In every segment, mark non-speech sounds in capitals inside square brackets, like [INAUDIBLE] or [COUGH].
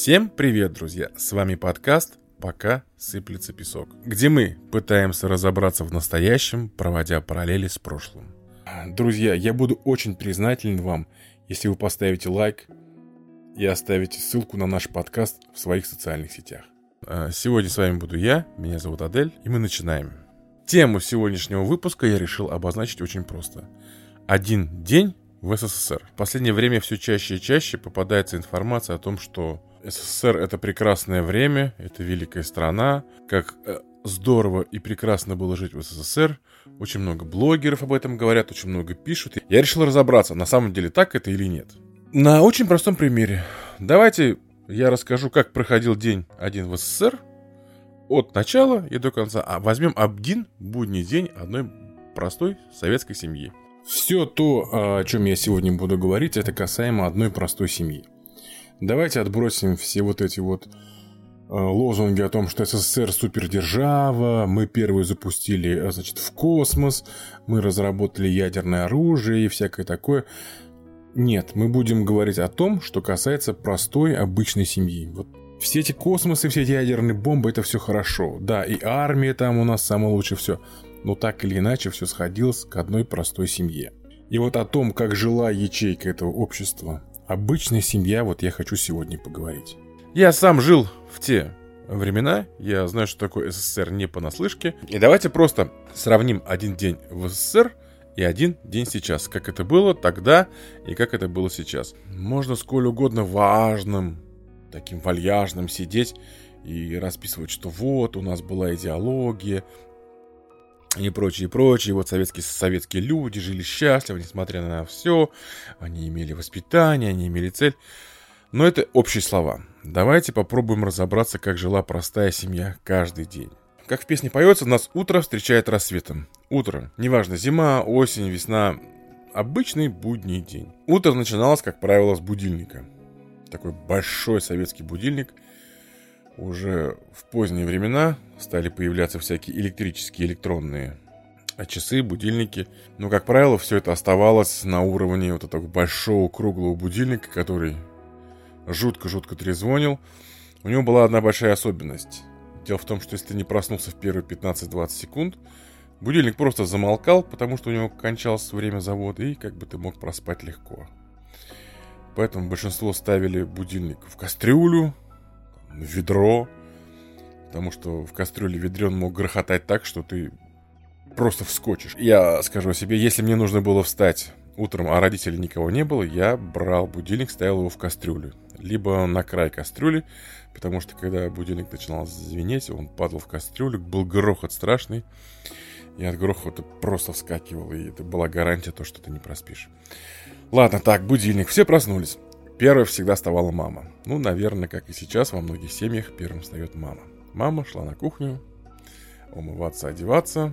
Всем привет, друзья! С вами подкаст «Пока сыплется песок», где мы пытаемся разобраться в настоящем, проводя параллели с прошлым. Друзья, я буду очень признателен вам, если вы поставите лайк и оставите ссылку на наш подкаст в своих социальных сетях. А, сегодня с вами буду я, меня зовут Адель, и мы начинаем. Тему сегодняшнего выпуска я решил обозначить очень просто. Один день в СССР. В последнее время все чаще и чаще попадается информация о том, что СССР это прекрасное время, это великая страна, как э, здорово и прекрасно было жить в СССР. Очень много блогеров об этом говорят, очень много пишут. Я решил разобраться, на самом деле так это или нет. На очень простом примере. Давайте я расскажу, как проходил день один в СССР от начала и до конца. А возьмем один будний день одной простой советской семьи. Все то, о чем я сегодня буду говорить, это касаемо одной простой семьи. Давайте отбросим все вот эти вот э, лозунги о том, что СССР супердержава, мы первые запустили, э, значит, в космос, мы разработали ядерное оружие и всякое такое. Нет, мы будем говорить о том, что касается простой обычной семьи. Вот все эти космосы, все эти ядерные бомбы, это все хорошо. Да, и армия там у нас самое лучшее все. Но так или иначе все сходилось к одной простой семье. И вот о том, как жила ячейка этого общества, обычная семья, вот я хочу сегодня поговорить. Я сам жил в те времена, я знаю, что такое СССР не понаслышке. И давайте просто сравним один день в СССР и один день сейчас. Как это было тогда и как это было сейчас. Можно сколь угодно важным, таким вальяжным сидеть и расписывать, что вот, у нас была идеология, и прочее, и прочее. Вот советские, советские люди жили счастливо, несмотря на все. Они имели воспитание, они имели цель. Но это общие слова. Давайте попробуем разобраться, как жила простая семья каждый день. Как в песне поется, нас утро встречает рассветом. Утро. Неважно, зима, осень, весна. Обычный будний день. Утро начиналось, как правило, с будильника. Такой большой советский будильник – уже в поздние времена стали появляться всякие электрические электронные часы, будильники. Но, как правило, все это оставалось на уровне вот этого большого круглого будильника, который жутко-жутко трезвонил. У него была одна большая особенность. Дело в том, что если ты не проснулся в первые 15-20 секунд, будильник просто замолкал, потому что у него кончалось время завода, и как бы ты мог проспать легко. Поэтому большинство ставили будильник в кастрюлю, ведро, потому что в кастрюле ведре он мог грохотать так, что ты просто вскочишь. Я скажу себе, если мне нужно было встать утром, а родителей никого не было, я брал будильник, ставил его в кастрюлю. Либо на край кастрюли, потому что когда будильник начинал звенеть, он падал в кастрюлю, был грохот страшный. И от грохота просто вскакивал, и это была гарантия то, что ты не проспишь. Ладно, так, будильник, все проснулись. Первой всегда вставала мама. Ну, наверное, как и сейчас, во многих семьях первым встает мама. Мама шла на кухню, умываться, одеваться.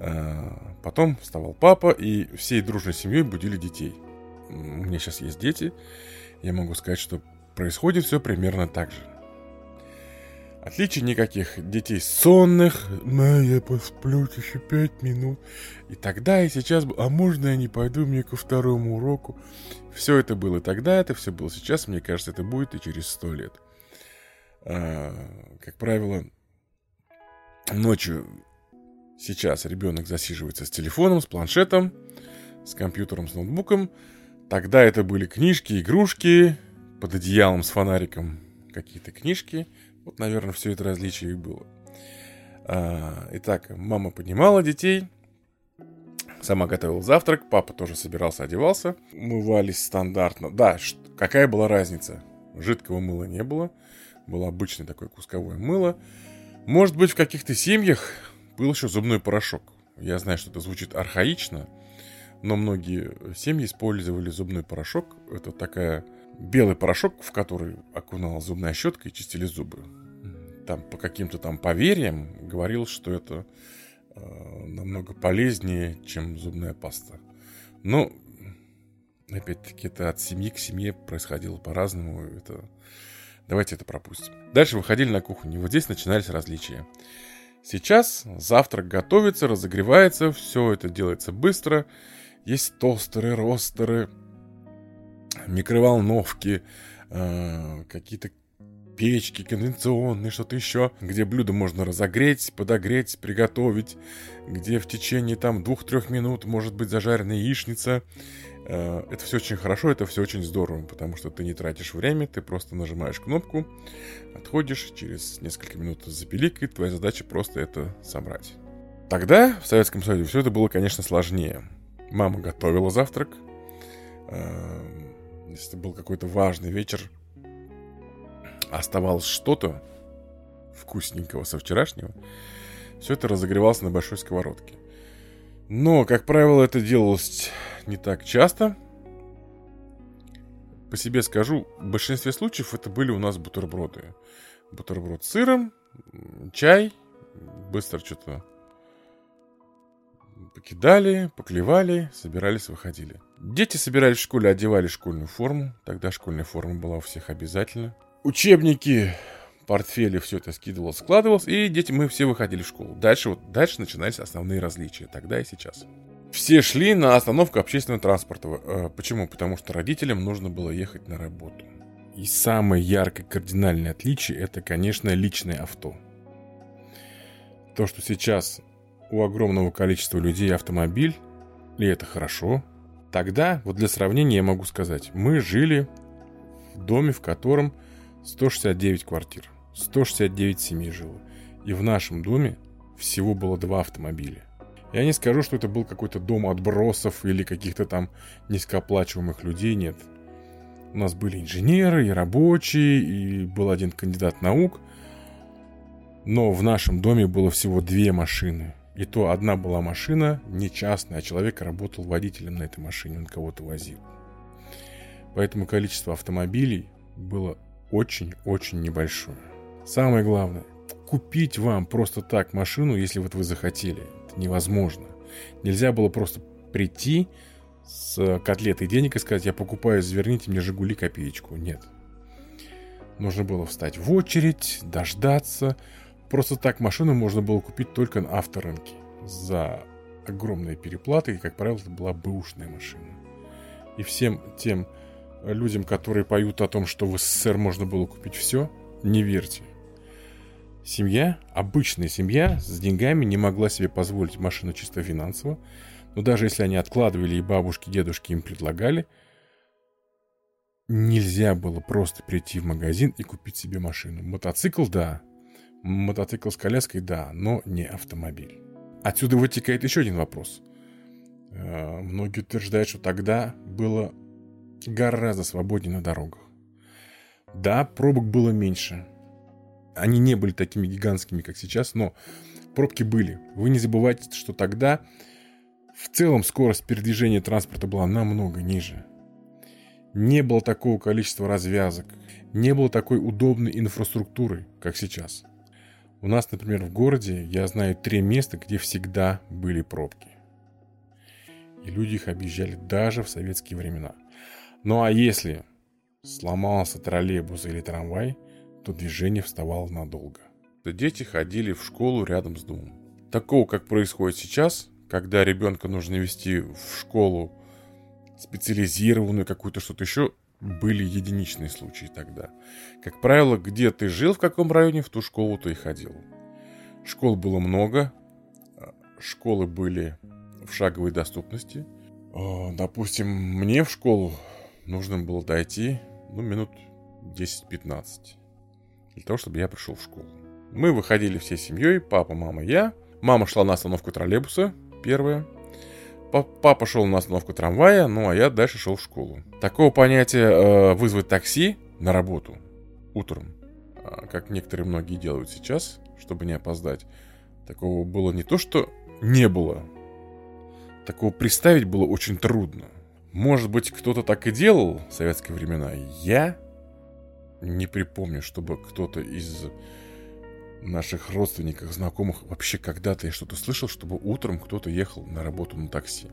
Э, потом вставал папа, и всей дружной семьей будили детей. У меня сейчас есть дети. Я могу сказать, что происходит все примерно так же. Отличий никаких. Детей сонных. На, я посплю еще пять минут. И тогда, и сейчас. А можно я не пойду мне ко второму уроку? Все это было тогда, это все было сейчас. Мне кажется, это будет и через сто лет. А, как правило, ночью сейчас ребенок засиживается с телефоном, с планшетом, с компьютером, с ноутбуком. Тогда это были книжки, игрушки, под одеялом с фонариком какие-то книжки – вот, наверное, все это различие и было. А, итак, мама поднимала детей, сама готовила завтрак, папа тоже собирался, одевался. Умывались стандартно. Да, какая была разница? Жидкого мыла не было. Было обычное такое кусковое мыло. Может быть, в каких-то семьях был еще зубной порошок. Я знаю, что это звучит архаично, но многие семьи использовали зубной порошок. Это такая белый порошок, в который окунала зубная щетка и чистили зубы. Там по каким-то там поверьям говорил, что это э, намного полезнее, чем зубная паста. Но, опять-таки, это от семьи к семье происходило по-разному. Это... Давайте это пропустим. Дальше выходили на кухню. Вот здесь начинались различия. Сейчас завтрак готовится, разогревается, все это делается быстро. Есть тостеры, ростеры, микроволновки, э, какие-то печки, конденционные, что-то еще, где блюдо можно разогреть, подогреть, приготовить, где в течение там двух-трех минут может быть зажарена яичница. Э, это все очень хорошо, это все очень здорово, потому что ты не тратишь время, ты просто нажимаешь кнопку, отходишь, через несколько минут запеликает, твоя задача просто это собрать. Тогда в Советском Союзе все это было, конечно, сложнее. Мама готовила завтрак. Если был какой-то важный вечер, оставалось что-то вкусненького со вчерашнего, все это разогревалось на большой сковородке. Но, как правило, это делалось не так часто. По себе скажу, в большинстве случаев это были у нас бутерброды. Бутерброд с сыром, чай, быстро что-то покидали, поклевали, собирались, выходили. Дети собирались в школе, одевали школьную форму. Тогда школьная форма была у всех обязательно учебники, портфели, все это скидывалось, складывалось, и дети, мы все выходили в школу. Дальше, вот, дальше начинались основные различия, тогда и сейчас. Все шли на остановку общественного транспорта. Э, почему? Потому что родителям нужно было ехать на работу. И самое яркое кардинальное отличие это, конечно, личное авто. То, что сейчас у огромного количества людей автомобиль, и это хорошо. Тогда, вот для сравнения я могу сказать, мы жили в доме, в котором 169 квартир, 169 семей жило. И в нашем доме всего было два автомобиля. Я не скажу, что это был какой-то дом отбросов или каких-то там низкооплачиваемых людей, нет. У нас были инженеры и рабочие, и был один кандидат наук. Но в нашем доме было всего две машины. И то одна была машина не частная, а человек работал водителем на этой машине, он кого-то возил. Поэтому количество автомобилей было очень-очень небольшое. Самое главное, купить вам просто так машину, если вот вы захотели, это невозможно. Нельзя было просто прийти с котлетой денег и сказать, я покупаю, заверните мне Жигули копеечку. Нет. Нужно было встать в очередь, дождаться. Просто так машину можно было купить только на авторынке. За огромные переплаты, и, как правило, это была бэушная машина. И всем тем людям, которые поют о том, что в СССР можно было купить все, не верьте. Семья, обычная семья с деньгами не могла себе позволить машину чисто финансово, но даже если они откладывали и бабушки, дедушки им предлагали, нельзя было просто прийти в магазин и купить себе машину. Мотоцикл, да. Мотоцикл с коляской, да, но не автомобиль. Отсюда вытекает еще один вопрос. Э, многие утверждают, что тогда было гораздо свободнее на дорогах. Да, пробок было меньше. Они не были такими гигантскими, как сейчас, но пробки были. Вы не забывайте, что тогда в целом скорость передвижения транспорта была намного ниже. Не было такого количества развязок, не было такой удобной инфраструктуры, как сейчас. У нас, например, в городе я знаю три места, где всегда были пробки. И люди их объезжали даже в советские времена – ну а если сломался троллейбус или трамвай, то движение вставало надолго. Дети ходили в школу рядом с домом. Такого, как происходит сейчас, когда ребенка нужно вести в школу специализированную какую-то что-то еще, были единичные случаи тогда. Как правило, где ты жил, в каком районе, в ту школу ты и ходил. Школ было много, школы были в шаговой доступности. Допустим, мне в школу нужно было дойти, ну, минут 10-15 для того, чтобы я пришел в школу. Мы выходили всей семьей, папа, мама, я. Мама шла на остановку троллейбуса, первая. Папа шел на остановку трамвая, ну а я дальше шел в школу. Такого понятия э, вызвать такси на работу утром, э, как некоторые многие делают сейчас, чтобы не опоздать, такого было не то, что не было. Такого представить было очень трудно. Может быть, кто-то так и делал в советские времена. Я не припомню, чтобы кто-то из наших родственников, знакомых вообще когда-то я что-то слышал, чтобы утром кто-то ехал на работу на такси.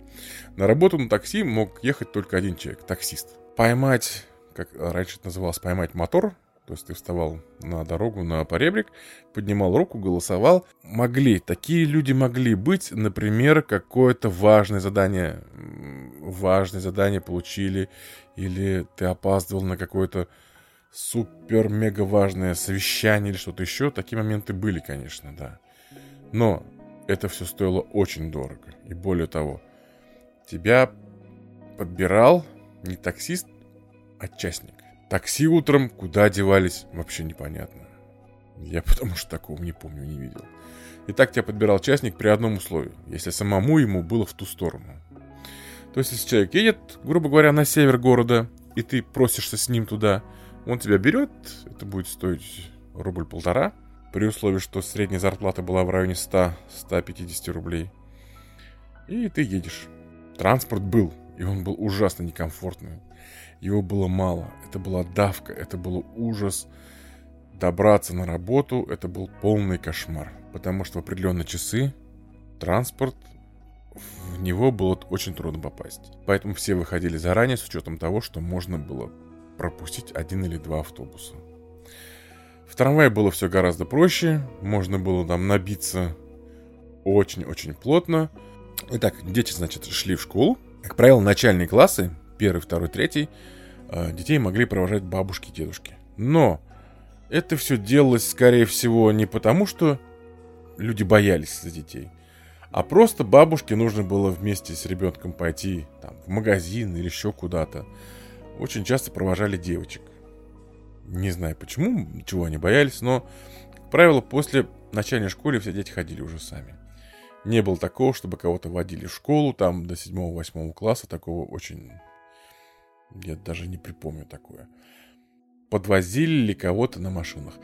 На работу на такси мог ехать только один человек, таксист. Поймать, как раньше это называлось, поймать мотор, то есть ты вставал на дорогу, на поребрик, поднимал руку, голосовал. Могли, такие люди могли быть, например, какое-то важное задание, важное задание получили, или ты опаздывал на какое-то супер-мега важное совещание или что-то еще, такие моменты были, конечно, да. Но это все стоило очень дорого. И более того, тебя подбирал не таксист, а частник. Такси утром куда девались, вообще непонятно. Я потому что такого не помню, не видел. И так тебя подбирал частник при одном условии, если самому ему было в ту сторону. То есть, если человек едет, грубо говоря, на север города, и ты просишься с ним туда, он тебя берет, это будет стоить рубль-полтора, при условии, что средняя зарплата была в районе 100-150 рублей. И ты едешь. Транспорт был, и он был ужасно некомфортный. Его было мало, это была давка, это был ужас. Добраться на работу, это был полный кошмар. Потому что в определенные часы транспорт в него было очень трудно попасть. Поэтому все выходили заранее с учетом того, что можно было пропустить один или два автобуса. В трамвае было все гораздо проще, можно было там набиться очень-очень плотно. Итак, дети, значит, шли в школу. Как правило, начальные классы, первый, второй, третий, э, детей могли провожать бабушки и дедушки. Но это все делалось, скорее всего, не потому, что люди боялись за детей – а просто бабушке нужно было вместе с ребенком пойти там, в магазин или еще куда-то. Очень часто провожали девочек. Не знаю почему, чего они боялись, но, как правило, после начальной школы все дети ходили уже сами. Не было такого, чтобы кого-то водили в школу, там до 7-8 класса, такого очень... Я даже не припомню такое. Подвозили ли кого-то на машинах.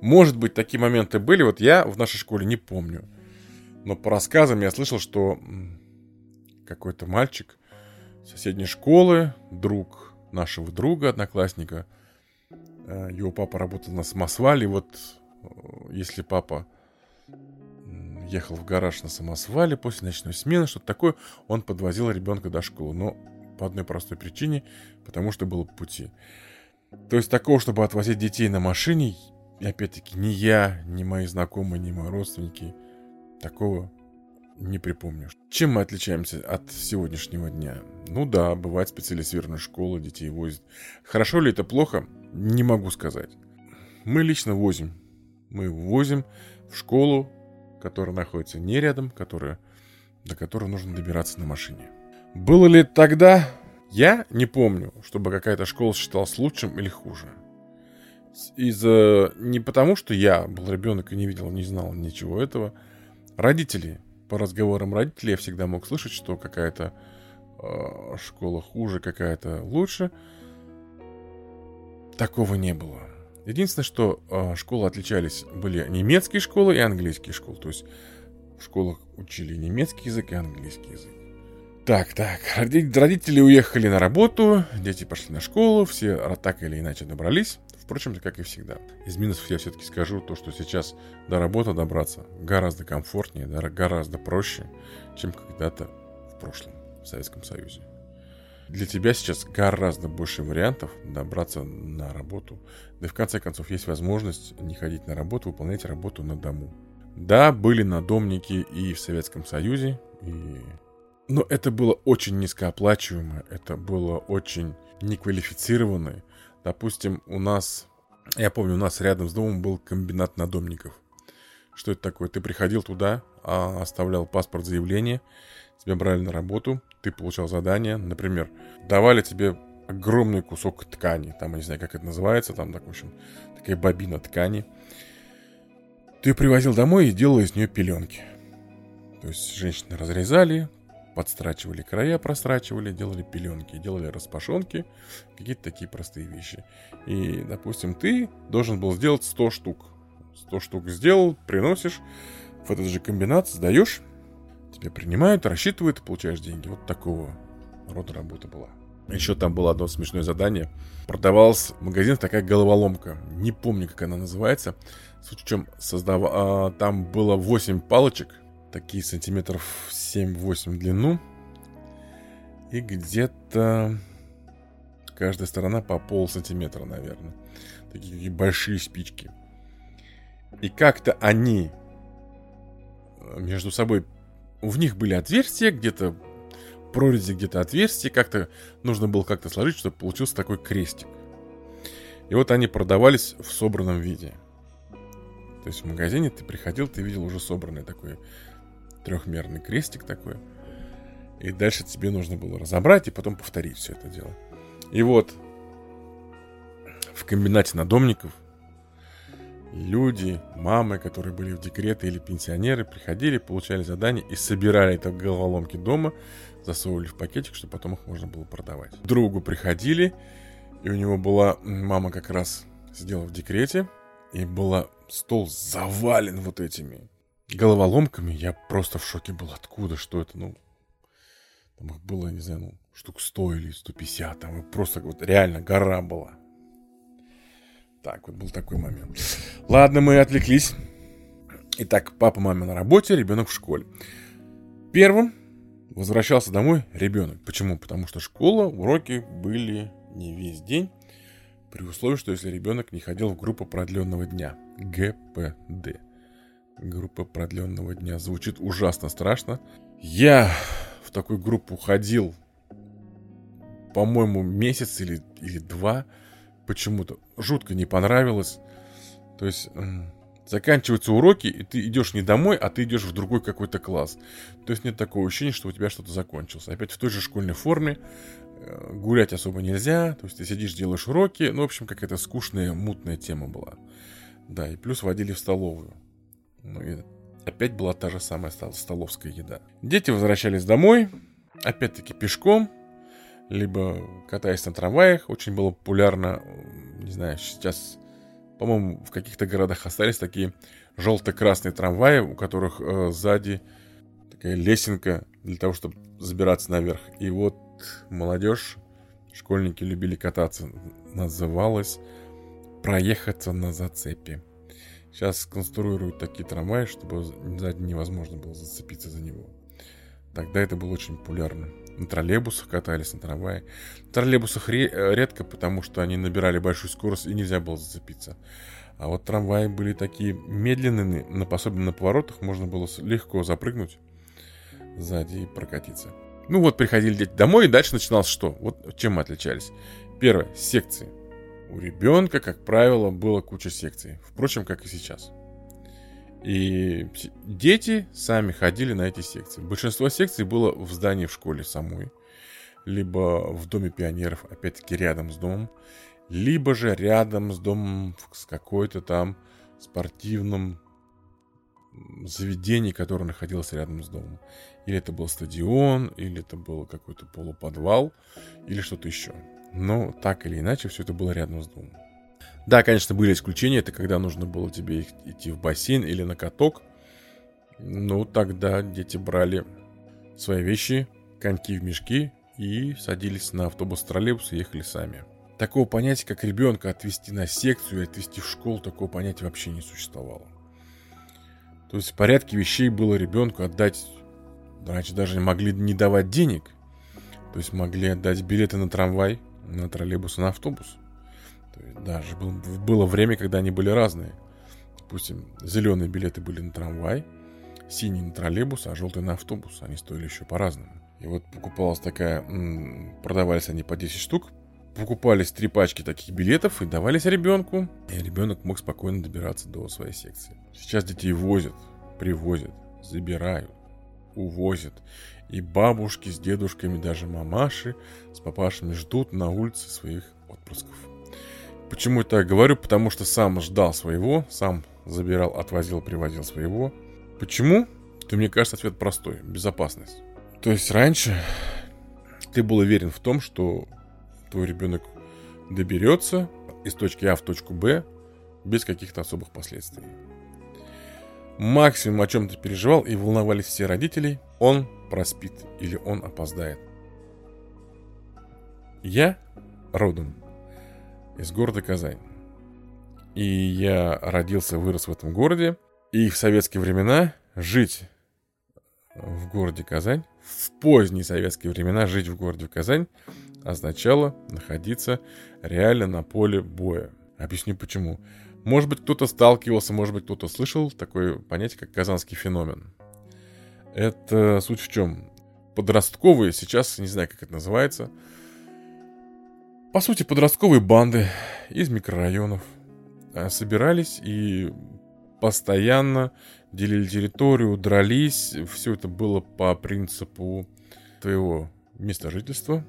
Может быть, такие моменты были, вот я в нашей школе не помню. Но по рассказам я слышал, что какой-то мальчик соседней школы, друг нашего друга, одноклассника, э, его папа работал на самосвале, вот э, если папа ехал в гараж на самосвале после ночной смены, что-то такое, он подвозил ребенка до школы. Но по одной простой причине, потому что было пути. То есть такого, чтобы отвозить детей на машине, опять-таки, ни я, ни мои знакомые, ни мои родственники – Такого не припомню. Чем мы отличаемся от сегодняшнего дня? Ну да, бывает специализированная школа, детей возят. Хорошо ли это плохо? Не могу сказать. Мы лично возим. Мы возим в школу, которая находится не рядом, которая, до которой нужно добираться на машине. Было ли тогда? Я не помню, чтобы какая-то школа считалась лучшим или хуже. Из-за... Не потому, что я был ребенок и не видел, не знал ничего этого, Родители. По разговорам родителей я всегда мог слышать, что какая-то э, школа хуже, какая-то лучше. Такого не было. Единственное, что э, школы отличались, были немецкие школы и английские школы. То есть в школах учили немецкий язык и английский язык. Так, так, родители уехали на работу, дети пошли на школу, все так или иначе добрались. Впрочем, как и всегда. Из минусов я все-таки скажу то, что сейчас до работы добраться гораздо комфортнее, гораздо проще, чем когда-то в прошлом, в Советском Союзе. Для тебя сейчас гораздо больше вариантов добраться на работу. Да и в конце концов есть возможность не ходить на работу, выполнять работу на дому. Да, были надомники и в Советском Союзе, и... но это было очень низкооплачиваемое, это было очень неквалифицированное, Допустим, у нас, я помню, у нас рядом с домом был комбинат надомников. Что это такое? Ты приходил туда, а, оставлял паспорт, заявление, тебя брали на работу, ты получал задание, например, давали тебе огромный кусок ткани, там, я не знаю, как это называется, там, так, в общем, такая бобина ткани. Ты привозил домой и делал из нее пеленки. То есть женщины разрезали, подстрачивали края, прострачивали, делали пеленки, делали распашонки, какие-то такие простые вещи. И, допустим, ты должен был сделать 100 штук. 100 штук сделал, приносишь, в этот же комбинат сдаешь, тебя принимают, рассчитывают, получаешь деньги. Вот такого рода работа была. Еще там было одно смешное задание. Продавалась в магазинах такая головоломка. Не помню, как она называется. Суть в чем, создав... а, там было 8 палочек, такие сантиметров 7-8 в длину. И где-то каждая сторона по пол сантиметра, наверное. Такие большие спички. И как-то они э, между собой... В них были отверстия, где-то прорези, где-то отверстия. Как-то нужно было как-то сложить, чтобы получился такой крестик. И вот они продавались в собранном виде. То есть в магазине ты приходил, ты видел уже собранный такой трехмерный крестик такой. И дальше тебе нужно было разобрать и потом повторить все это дело. И вот в комбинате надомников люди, мамы, которые были в декрете или пенсионеры, приходили, получали задание и собирали это головоломки дома, засовывали в пакетик, чтобы потом их можно было продавать. Другу приходили, и у него была мама как раз сидела в декрете, и была стол завален вот этими головоломками. Я просто в шоке был. Откуда? Что это? Ну, там их было, не знаю, ну, штук 100 или 150. Там просто вот реально гора была. Так, вот был такой момент. Ладно, мы отвлеклись. Итак, папа, мама на работе, ребенок в школе. Первым возвращался домой ребенок. Почему? Потому что школа, уроки были не весь день, при условии, что если ребенок не ходил в группу продленного дня. ГПД. Группа продленного дня. Звучит ужасно страшно. Я в такую группу ходил, по-моему, месяц или, или два почему-то жутко не понравилось. То есть заканчиваются уроки, и ты идешь не домой, а ты идешь в другой какой-то класс. То есть нет такого ощущения, что у тебя что-то закончилось. Опять в той же школьной форме, э, гулять особо нельзя, то есть ты сидишь, делаешь уроки, ну, в общем, какая-то скучная, мутная тема была. Да, и плюс водили в столовую. Ну, и опять была та же самая столовская еда. Дети возвращались домой, опять-таки пешком, либо катаясь на трамваях. Очень было популярно, не знаю, сейчас, по-моему, в каких-то городах остались такие желто-красные трамваи, у которых э, сзади такая лесенка для того, чтобы забираться наверх. И вот молодежь, школьники любили кататься. Называлось «Проехаться на зацепе». Сейчас конструируют такие трамваи, чтобы сзади невозможно было зацепиться за него. Тогда это было очень популярно на троллейбусах катались, на трамвае. На троллейбусах ре- э, редко, потому что они набирали большую скорость и нельзя было зацепиться. А вот трамваи были такие медленные, на, особенно на поворотах можно было легко запрыгнуть сзади и прокатиться. Ну вот, приходили дети домой, и дальше начиналось что? Вот чем мы отличались. Первое, секции. У ребенка, как правило, было куча секций. Впрочем, как и сейчас. И дети сами ходили на эти секции. Большинство секций было в здании в школе самой, либо в доме пионеров, опять-таки рядом с домом, либо же рядом с домом с какой-то там спортивным заведением, которое находилось рядом с домом. Или это был стадион, или это был какой-то полуподвал, или что-то еще. Но так или иначе, все это было рядом с домом. Да, конечно, были исключения. Это когда нужно было тебе идти в бассейн или на каток. Ну, тогда дети брали свои вещи, коньки в мешки и садились на автобус, троллейбус и ехали сами. Такого понятия, как ребенка отвезти на секцию и отвезти в школу, такого понятия вообще не существовало. То есть в порядке вещей было ребенку отдать, раньше даже могли не давать денег, то есть могли отдать билеты на трамвай, на троллейбус, на автобус. То есть даже был, было время, когда они были разные. Допустим, зеленые билеты были на трамвай, синий на троллейбус, а желтый на автобус. Они стоили еще по-разному. И вот покупалась такая, продавались они по 10 штук, покупались три пачки таких билетов и давались ребенку. И ребенок мог спокойно добираться до своей секции. Сейчас детей возят, привозят, забирают, увозят. И бабушки с дедушками, даже мамаши с папашами ждут на улице своих отпрысков. Почему я так говорю? Потому что сам ждал своего, сам забирал, отвозил, привозил своего. Почему? То мне кажется, ответ простой. Безопасность. То есть раньше ты был уверен в том, что твой ребенок доберется из точки А в точку Б без каких-то особых последствий. Максимум, о чем ты переживал и волновались все родители, он проспит или он опоздает. Я родом из города Казань. И я родился, вырос в этом городе. И в советские времена жить в городе Казань, в поздние советские времена жить в городе Казань означало находиться реально на поле боя. Объясню почему. Может быть, кто-то сталкивался, может быть, кто-то слышал такое понятие, как казанский феномен. Это суть в чем? Подростковые, сейчас не знаю, как это называется, по сути, подростковые банды из микрорайонов э, собирались и постоянно делили территорию, дрались. Все это было по принципу твоего места жительства.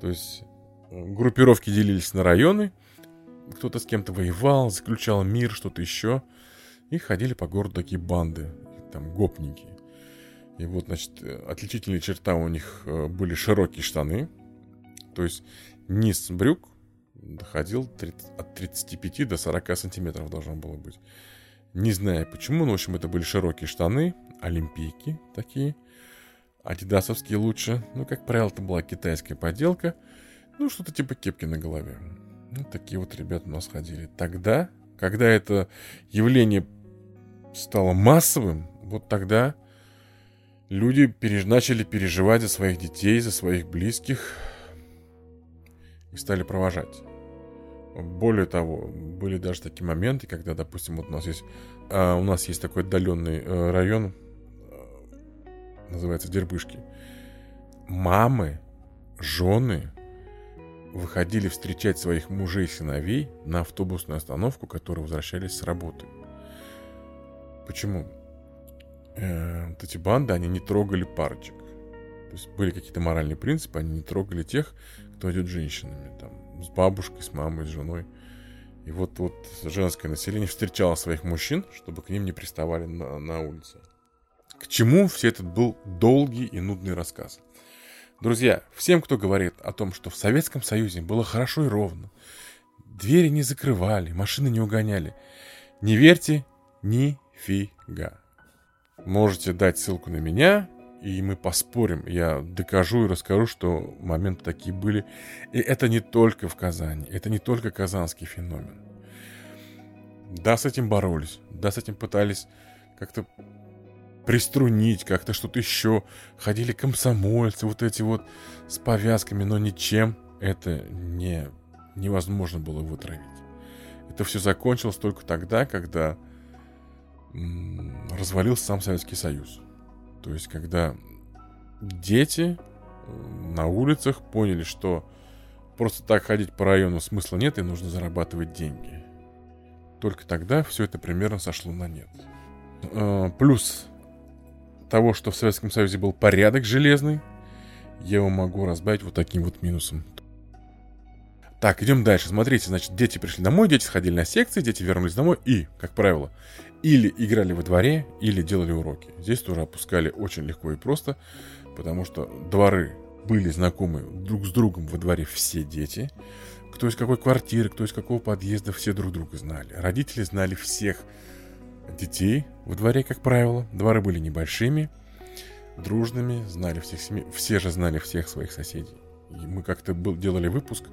То есть э, группировки делились на районы, кто-то с кем-то воевал, заключал мир, что-то еще. И ходили по городу такие банды, там гопники. И вот, значит, отличительная черта у них э, были широкие штаны. То есть низ брюк доходил от 35 до 40 сантиметров должно было быть. Не знаю почему, но, в общем, это были широкие штаны, олимпийки такие, адидасовские лучше. Ну, как правило, это была китайская поделка. Ну, что-то типа кепки на голове. Ну, такие вот ребята у нас ходили. Тогда, когда это явление стало массовым, вот тогда люди переж... начали переживать за своих детей, за своих близких и стали провожать. Более того, были даже такие моменты, когда, допустим, вот у нас есть, а, у нас есть такой отдаленный а, район, а, называется Дербышки. Мамы, жены выходили встречать своих мужей и сыновей на автобусную остановку, которые возвращались с работы. Почему? Э, вот эти банды, они не трогали парочек. То есть были какие-то моральные принципы, они не трогали тех, кто идет женщинами, там, с бабушкой, с мамой, с женой. И вот, вот женское население встречало своих мужчин, чтобы к ним не приставали на, на улице. К чему все этот был долгий и нудный рассказ? Друзья, всем, кто говорит о том, что в Советском Союзе было хорошо и ровно, двери не закрывали, машины не угоняли, не верьте нифига. Можете дать ссылку на меня, и мы поспорим. Я докажу и расскажу, что моменты такие были. И это не только в Казани, это не только казанский феномен. Да, с этим боролись, да, с этим пытались как-то приструнить, как-то что-то еще. Ходили комсомольцы, вот эти вот с повязками, но ничем это не, невозможно было вытравить. Это все закончилось только тогда, когда развалился сам Советский Союз. То есть, когда дети на улицах поняли, что просто так ходить по району смысла нет, и нужно зарабатывать деньги. Только тогда все это примерно сошло на нет. Э, плюс того, что в Советском Союзе был порядок железный, я его могу разбавить вот таким вот минусом. Так, идем дальше. Смотрите, значит, дети пришли домой, дети сходили на секции, дети вернулись домой и, как правило, или играли во дворе, или делали уроки. Здесь тоже опускали очень легко и просто, потому что дворы были знакомы друг с другом во дворе все дети. Кто из какой квартиры, кто из какого подъезда, все друг друга знали. Родители знали всех детей во дворе, как правило. Дворы были небольшими, дружными, знали всех семей. Все же знали всех своих соседей. И мы как-то был, делали выпуск,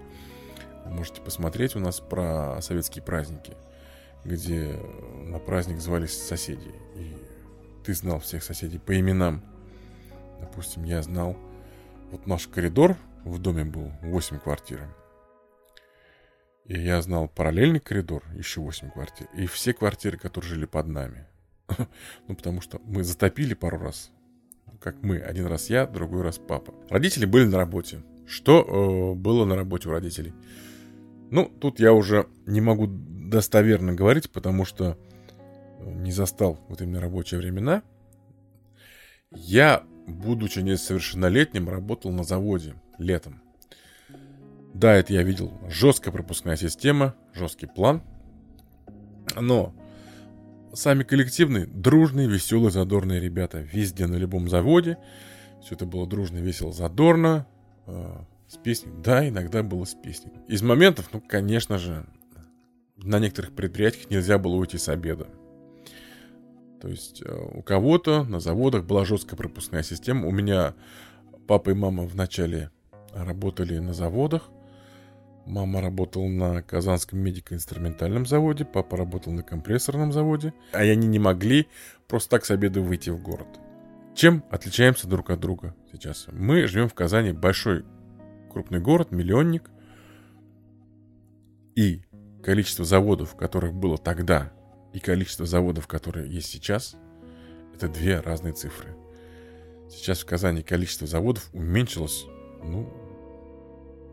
можете посмотреть у нас про советские праздники – где на праздник звались соседи. И ты знал всех соседей по именам. Допустим, я знал... Вот наш коридор в доме был 8 квартир. И я знал параллельный коридор, еще 8 квартир. И все квартиры, которые жили под нами. [LAUGHS] ну, потому что мы затопили пару раз. Как мы. Один раз я, другой раз папа. Родители были на работе. Что э, было на работе у родителей? Ну, тут я уже не могу достоверно говорить, потому что э, не застал вот именно рабочие времена. Я, будучи несовершеннолетним, работал на заводе летом. Да, это я видел. Жесткая пропускная система, жесткий план. Но сами коллективные, дружные, веселые, задорные ребята. Везде, на любом заводе. Все это было дружно, весело, задорно. Э, с песней. Да, иногда было с песней. Из моментов, ну, конечно же, на некоторых предприятиях нельзя было уйти с обеда. То есть э, у кого-то на заводах была жесткая пропускная система. У меня папа и мама вначале работали на заводах. Мама работала на Казанском медико-инструментальном заводе, папа работал на компрессорном заводе, а они не могли просто так с обеда выйти в город. Чем отличаемся друг от друга сейчас? Мы живем в Казани, большой крупный город, миллионник, и количество заводов, которых было тогда, и количество заводов, которые есть сейчас, это две разные цифры. Сейчас в Казани количество заводов уменьшилось, ну,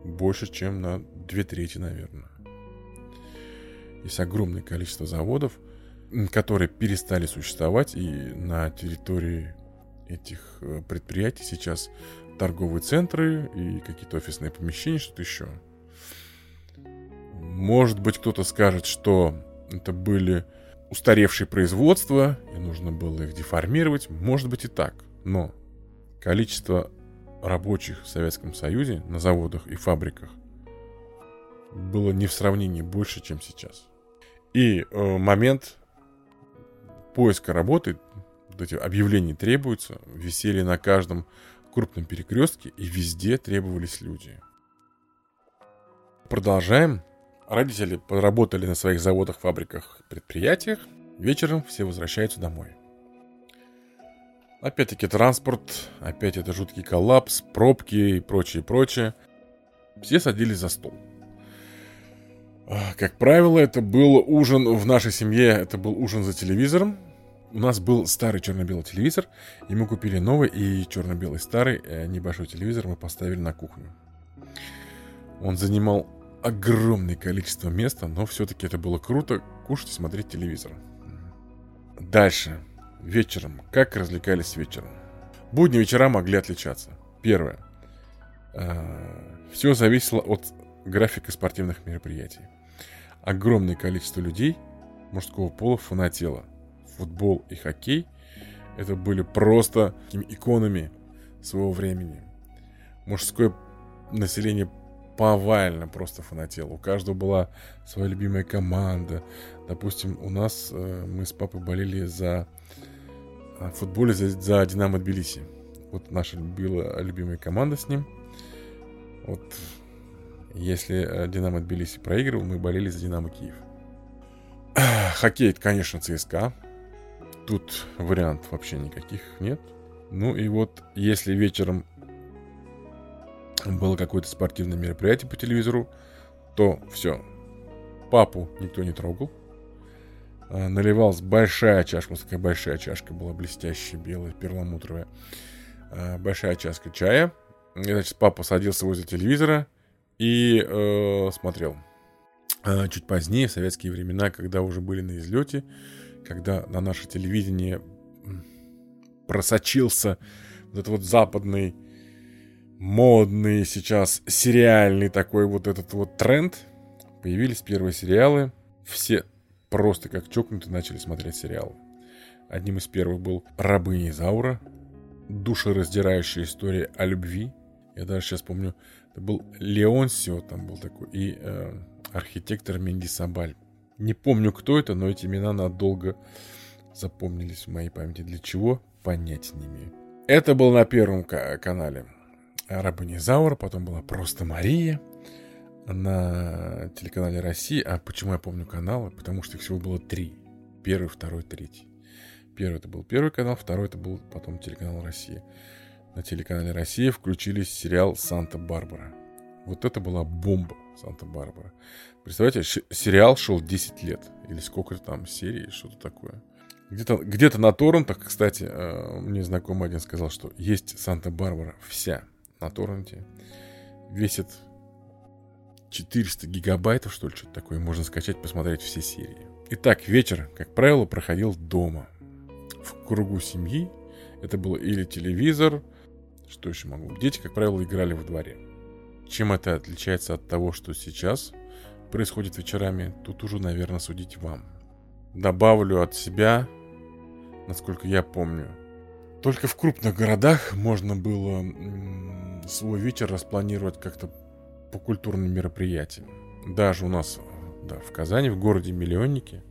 больше, чем на две трети, наверное. Есть огромное количество заводов, которые перестали существовать, и на территории этих э, предприятий сейчас торговые центры и какие-то офисные помещения, что-то еще. Может быть, кто-то скажет, что это были устаревшие производства, и нужно было их деформировать. Может быть и так. Но количество рабочих в Советском Союзе на заводах и фабриках было не в сравнении больше, чем сейчас. И э, момент поиска работы, вот эти объявления требуются, висели на каждом крупном перекрестке, и везде требовались люди. Продолжаем. Родители поработали на своих заводах, фабриках, предприятиях. Вечером все возвращаются домой. Опять-таки транспорт, опять это жуткий коллапс, пробки и прочее, прочее. Все садились за стол. Как правило, это был ужин в нашей семье, это был ужин за телевизором. У нас был старый черно-белый телевизор, и мы купили новый и черно-белый старый э, небольшой телевизор мы поставили на кухню. Он занимал огромное количество места, но все-таки это было круто кушать и смотреть телевизор. Дальше. Вечером. Как развлекались вечером? Будни вечера могли отличаться. Первое. Э, Все зависело от графика спортивных мероприятий. Огромное количество людей мужского пола фанатело. Футбол и хоккей это были просто иконами своего времени. Мужское население повально просто фанатело. У каждого была своя любимая команда. Допустим, у нас э, мы с папой болели за в футболе за, за Динамо Тбилиси. Вот наша была любимая команда с ним. Вот если э, Динамо Тбилиси проигрывал, мы болели за Динамо Киев. [CLEARS THROAT] Хоккей, конечно, ЦСКА. Тут вариантов вообще никаких нет. Ну и вот, если вечером было какое-то спортивное мероприятие по телевизору, то все. Папу никто не трогал. А, наливалась большая чашка, такая большая чашка была блестящая, белая, перламутровая. А, большая чашка чая. И, значит, папа садился возле телевизора и э, смотрел. А, чуть позднее, в советские времена, когда уже были на излете, когда на наше телевидение просочился вот этот вот западный, модный сейчас сериальный такой вот этот вот тренд, появились первые сериалы. Все просто как чокнутые начали смотреть сериал. Одним из первых был «Рабыня Изаура», душераздирающая история о любви. Я даже сейчас помню, это был Леонсио там был такой, и э, архитектор Менди Сабаль. Не помню, кто это, но эти имена надолго запомнились в моей памяти. Для чего? Понять не имею. Это был на первом канале. Рабыня Заура, потом была просто Мария на телеканале России. А почему я помню каналы? Потому что их всего было три. Первый, второй, третий. Первый это был первый канал, второй это был потом телеканал Россия. На телеканале Россия включили сериал «Санта-Барбара». Вот это была бомба «Санта-Барбара». Представляете, сериал шел 10 лет. Или сколько там серий, что-то такое. Где-то где на торрентах, кстати, э, мне знакомый один сказал, что есть Санта-Барбара вся на торренте. Весит 400 гигабайтов, что ли, что-то такое. Можно скачать, посмотреть все серии. Итак, вечер, как правило, проходил дома. В кругу семьи. Это был или телевизор, что еще могу. Дети, как правило, играли во дворе. Чем это отличается от того, что сейчас происходит вечерами, тут уже, наверное, судить вам. Добавлю от себя, насколько я помню. Только в крупных городах можно было свой вечер распланировать как-то по культурным мероприятиям. Даже у нас да, в Казани, в городе Миллионники,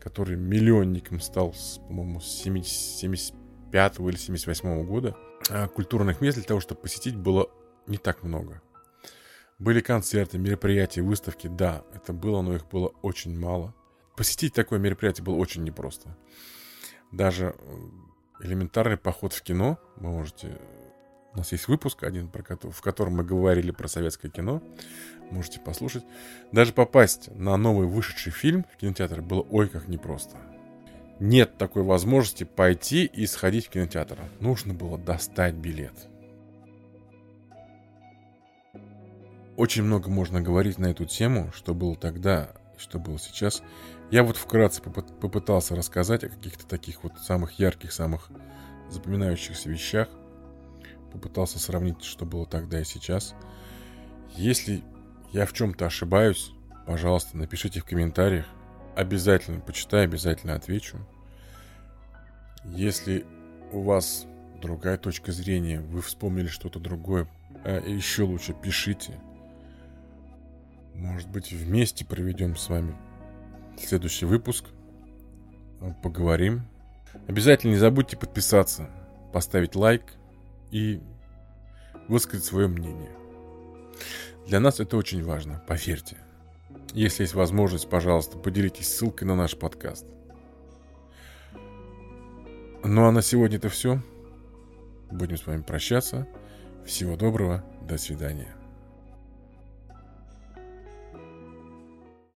который миллионником стал, по-моему, с 75 или 78 года, а культурных мест для того, чтобы посетить, было не так много. Были концерты, мероприятия, выставки, да, это было, но их было очень мало. Посетить такое мероприятие было очень непросто. Даже э, элементарный поход в кино, вы можете у нас есть выпуск один, про который, в котором мы говорили про советское кино. Можете послушать. Даже попасть на новый вышедший фильм в кинотеатр было ой как непросто. Нет такой возможности пойти и сходить в кинотеатр. Нужно было достать билет. Очень много можно говорить на эту тему, что было тогда, что было сейчас. Я вот вкратце попытался рассказать о каких-то таких вот самых ярких, самых запоминающихся вещах. Попытался сравнить, что было тогда и сейчас. Если я в чем-то ошибаюсь, пожалуйста, напишите в комментариях. Обязательно почитаю, обязательно отвечу. Если у вас другая точка зрения, вы вспомнили что-то другое, а еще лучше пишите. Может быть, вместе проведем с вами следующий выпуск. Поговорим. Обязательно не забудьте подписаться, поставить лайк и высказать свое мнение. Для нас это очень важно, поверьте. Если есть возможность, пожалуйста, поделитесь ссылкой на наш подкаст. Ну а на сегодня это все. Будем с вами прощаться. Всего доброго. До свидания.